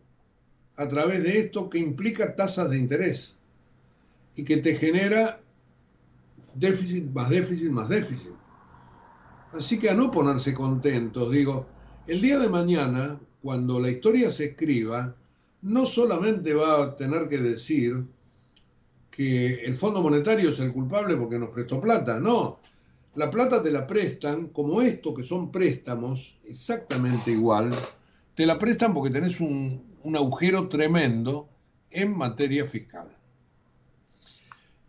a través de esto que implica tasas de interés y que te genera déficit más déficit más déficit. Así que a no ponerse contentos, digo, el día de mañana, cuando la historia se escriba, no solamente va a tener que decir que el Fondo Monetario es el culpable porque nos prestó plata. No, la plata te la prestan, como esto que son préstamos, exactamente igual, te la prestan porque tenés un, un agujero tremendo en materia fiscal.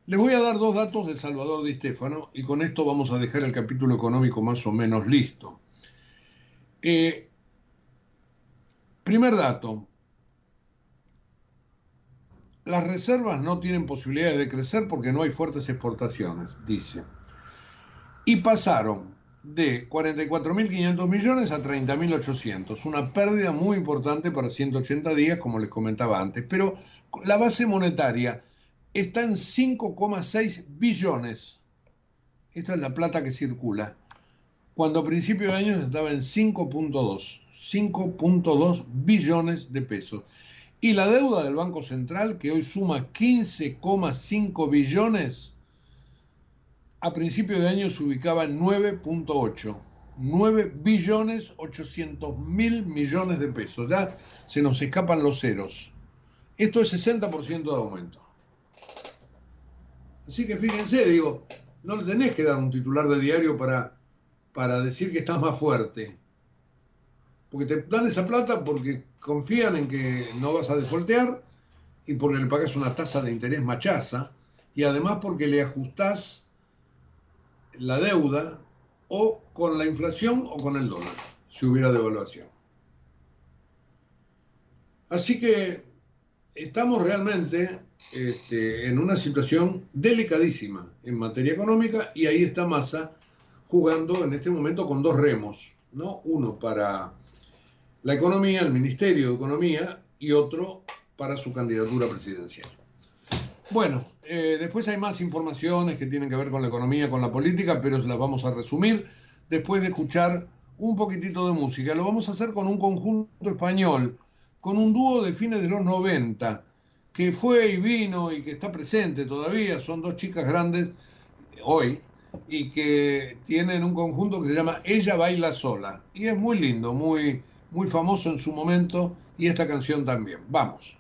Les voy a dar dos datos de Salvador Di Stefano y con esto vamos a dejar el capítulo económico más o menos listo. Eh, primer dato, las reservas no tienen posibilidades de crecer porque no hay fuertes exportaciones, dice. Y pasaron de 44.500 millones a 30.800, una pérdida muy importante para 180 días, como les comentaba antes. Pero la base monetaria está en 5,6 billones. Esta es la plata que circula. Cuando a principios de año estaba en 5.2, 5.2 billones de pesos. Y la deuda del Banco Central, que hoy suma 15,5 billones, a principio de año se ubicaba en 9.8. 9 billones 800 mil millones de pesos. Ya se nos escapan los ceros. Esto es 60% de aumento. Así que fíjense, digo, no le tenés que dar un titular de diario para, para decir que estás más fuerte. Porque te dan esa plata porque confían en que no vas a defoltear y porque le pagas una tasa de interés machaza y además porque le ajustás la deuda o con la inflación o con el dólar, si hubiera devaluación. Así que estamos realmente este, en una situación delicadísima en materia económica y ahí está Massa jugando en este momento con dos remos, ¿no? Uno para la economía, el Ministerio de Economía y otro para su candidatura presidencial. Bueno, eh, después hay más informaciones que tienen que ver con la economía, con la política, pero las vamos a resumir después de escuchar un poquitito de música. Lo vamos a hacer con un conjunto español, con un dúo de fines de los 90, que fue y vino y que está presente todavía. Son dos chicas grandes hoy y que tienen un conjunto que se llama Ella baila sola. Y es muy lindo, muy, muy famoso en su momento y esta canción también. Vamos.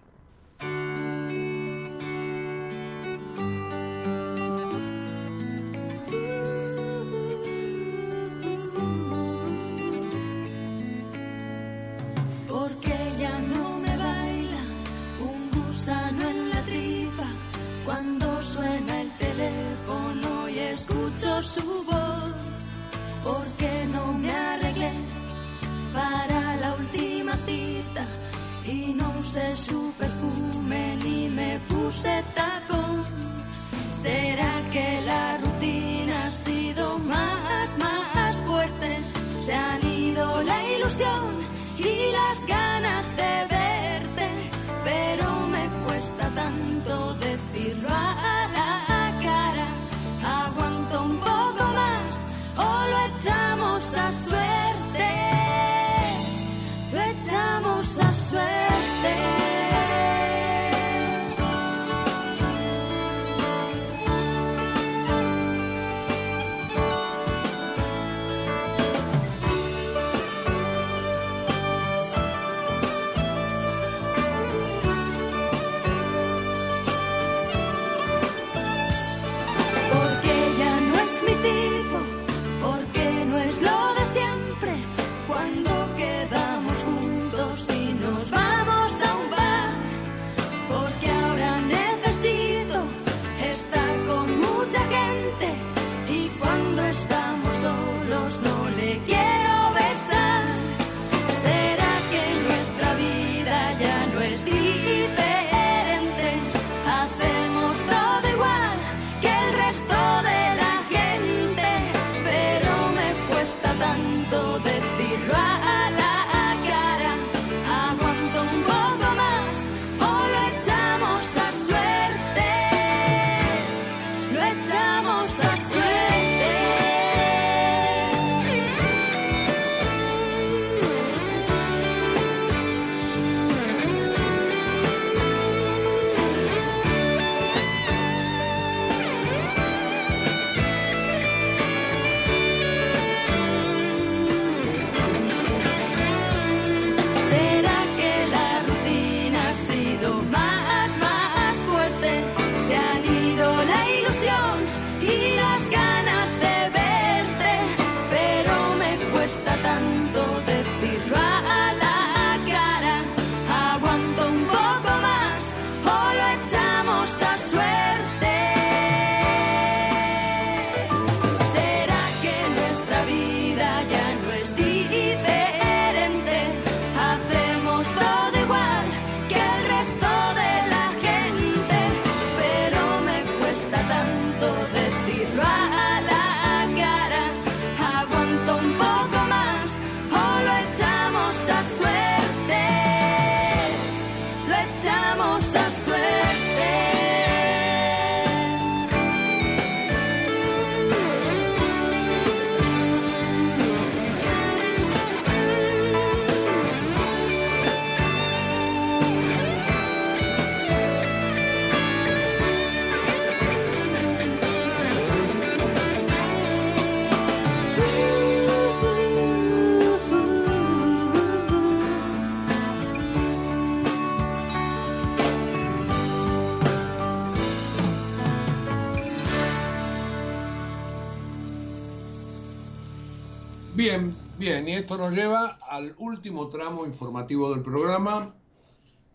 Y esto nos lleva al último tramo informativo del programa.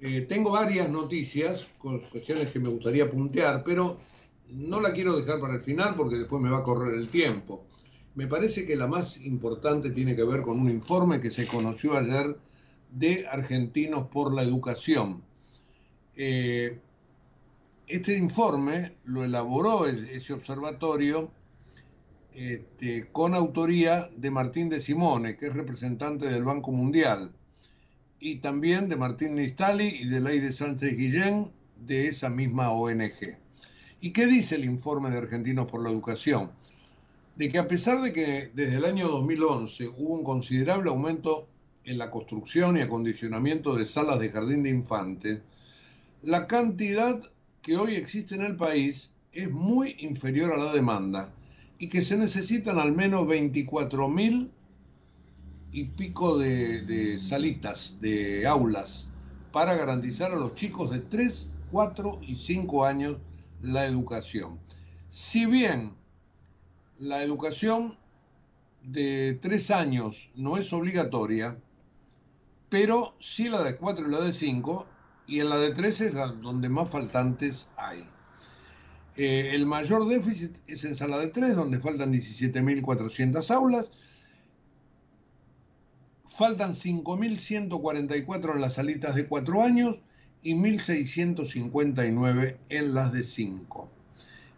Eh, tengo varias noticias, cuestiones que me gustaría puntear, pero no la quiero dejar para el final porque después me va a correr el tiempo. Me parece que la más importante tiene que ver con un informe que se conoció ayer de Argentinos por la Educación. Eh, este informe lo elaboró ese observatorio este, con autoría de Martín de Simone, que es representante del Banco Mundial, y también de Martín Nistali y de Leire Sánchez Guillén, de esa misma ONG. ¿Y qué dice el informe de Argentinos por la Educación? De que a pesar de que desde el año 2011 hubo un considerable aumento en la construcción y acondicionamiento de salas de jardín de infantes, la cantidad que hoy existe en el país es muy inferior a la demanda y que se necesitan al menos 24 mil y pico de, de, salitas, de aulas, para garantizar a los chicos de 3, 4 y 5 años la educación. Si bien la educación de 3 años no es obligatoria, pero sí la de 4 y la de 5, y en la de 3 es donde más faltantes hay. Eh, el mayor déficit es en sala de 3, donde faltan 17.400 aulas. Faltan 5.144 en las salitas de 4 años y 1.659 en las de 5.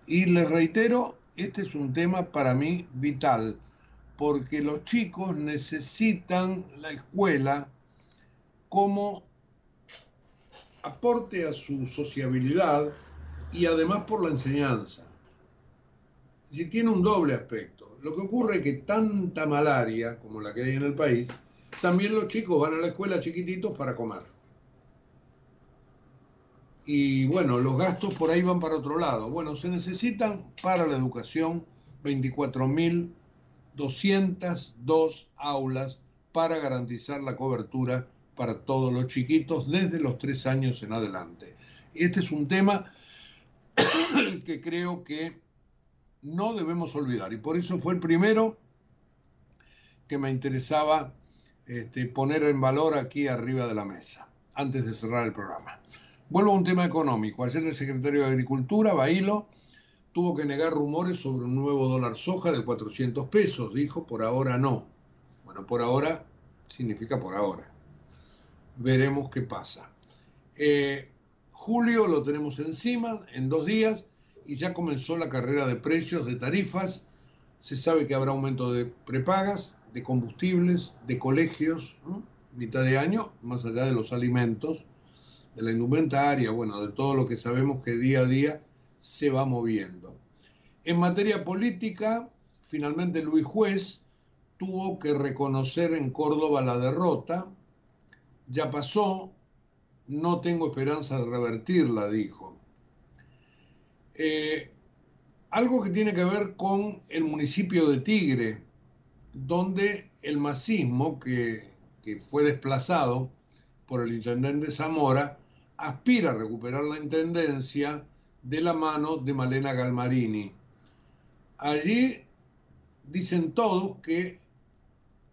Y les reitero, este es un tema para mí vital, porque los chicos necesitan la escuela como aporte a su sociabilidad, y además por la enseñanza. Si tiene un doble aspecto. Lo que ocurre es que tanta malaria como la que hay en el país, también los chicos van a la escuela chiquititos para comer. Y bueno, los gastos por ahí van para otro lado. Bueno, se necesitan para la educación 24.202 aulas para garantizar la cobertura para todos los chiquitos desde los tres años en adelante. Este es un tema que creo que no debemos olvidar. Y por eso fue el primero que me interesaba este, poner en valor aquí arriba de la mesa, antes de cerrar el programa. Vuelvo a un tema económico. Ayer el secretario de Agricultura, Bailo, tuvo que negar rumores sobre un nuevo dólar soja de 400 pesos. Dijo, por ahora no. Bueno, por ahora significa por ahora. Veremos qué pasa. Eh, Julio lo tenemos encima en dos días y ya comenzó la carrera de precios, de tarifas. Se sabe que habrá aumento de prepagas, de combustibles, de colegios, mitad de año, más allá de los alimentos, de la indumentaria, bueno, de todo lo que sabemos que día a día se va moviendo. En materia política, finalmente Luis Juez tuvo que reconocer en Córdoba la derrota, ya pasó, no tengo esperanza de revertirla, dijo. Eh, algo que tiene que ver con el municipio de Tigre, donde el masismo que, que fue desplazado por el intendente Zamora aspira a recuperar la intendencia de la mano de Malena Galmarini. Allí dicen todos que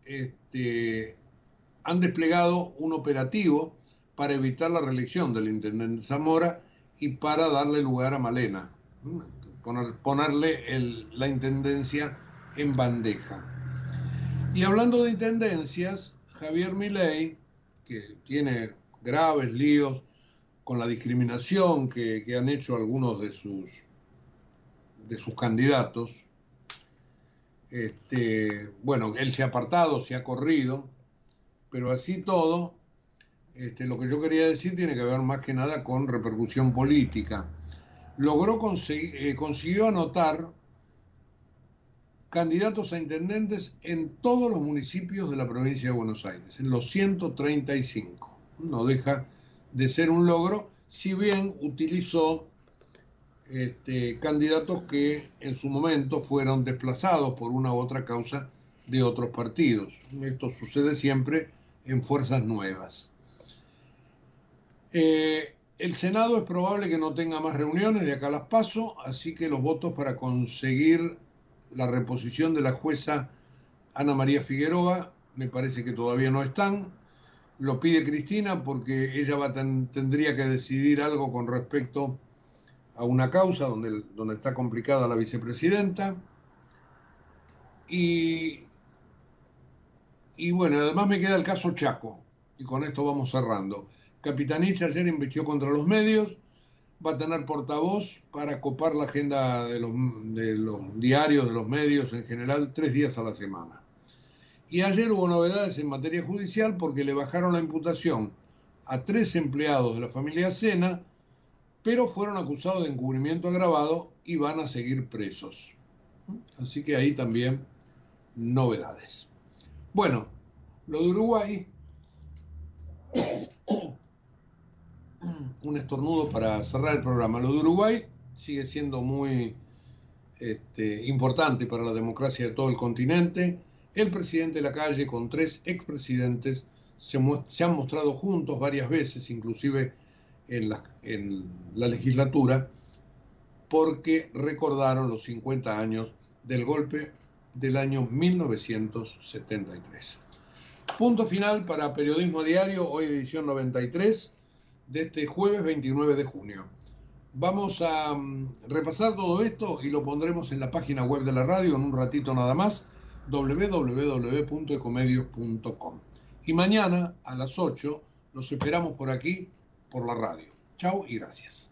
este, han desplegado un operativo para evitar la reelección del intendente Zamora y para darle lugar a Malena, ponerle la intendencia en bandeja. Y hablando de intendencias, Javier Milei, que tiene graves líos con la discriminación que, han hecho algunos de sus, de sus candidatos, este, bueno, él se ha apartado, se ha corrido, pero así todo, este, lo que yo quería decir tiene que ver más que nada con repercusión política. Logró eh, consiguió anotar candidatos a intendentes en todos los municipios de la provincia de Buenos Aires, en los 135. No deja de ser un logro, si bien utilizó este, candidatos que en su momento fueron desplazados por una u otra causa de otros partidos. Esto sucede siempre en fuerzas nuevas. Eh, el Senado es probable que no tenga más reuniones de acá las paso, así que los votos para conseguir la reposición de la jueza Ana María Figueroa me parece que todavía no están. Lo pide Cristina porque ella va tendría que decidir algo con respecto a una causa donde, está complicada la vicepresidenta. Y bueno, además me queda el caso Chaco, y con esto vamos cerrando. Capitanich ayer investió contra los medios, va a tener portavoz para copar la agenda de los, de los diarios, de los medios en general, tres días a la semana. Y ayer hubo novedades en materia judicial porque le bajaron la imputación a tres empleados de la familia Sena, pero fueron acusados de encubrimiento agravado y van a seguir presos. Así que ahí también novedades. Bueno, lo de Uruguay un estornudo para cerrar el programa. Lo de Uruguay sigue siendo muy este, importante para la democracia de todo el continente. El presidente de la calle con tres expresidentes se, han mostrado juntos varias veces, inclusive en la legislatura, porque recordaron los 50 años del golpe del año 1973. Punto final para Periodismo Diario, hoy edición 93 de este jueves 29 de junio. Vamos a mm, repasar todo esto y lo pondremos en la página web de la radio en un ratito nada más, www.ecomedios.com. Y mañana a las 8 los esperamos por aquí, por la radio. Chao y gracias.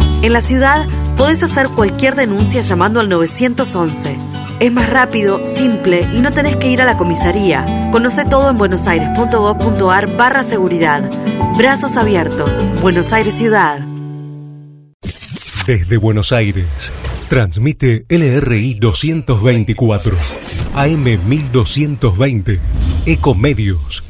En la ciudad, podés hacer cualquier denuncia llamando al 911. Es más rápido, simple y no tenés que ir a la comisaría. Conoce todo en buenosaires.gov.ar barra seguridad. Brazos abiertos. Buenos Aires Ciudad. Desde Buenos Aires, transmite LRI 224, AM 1220, Ecomedios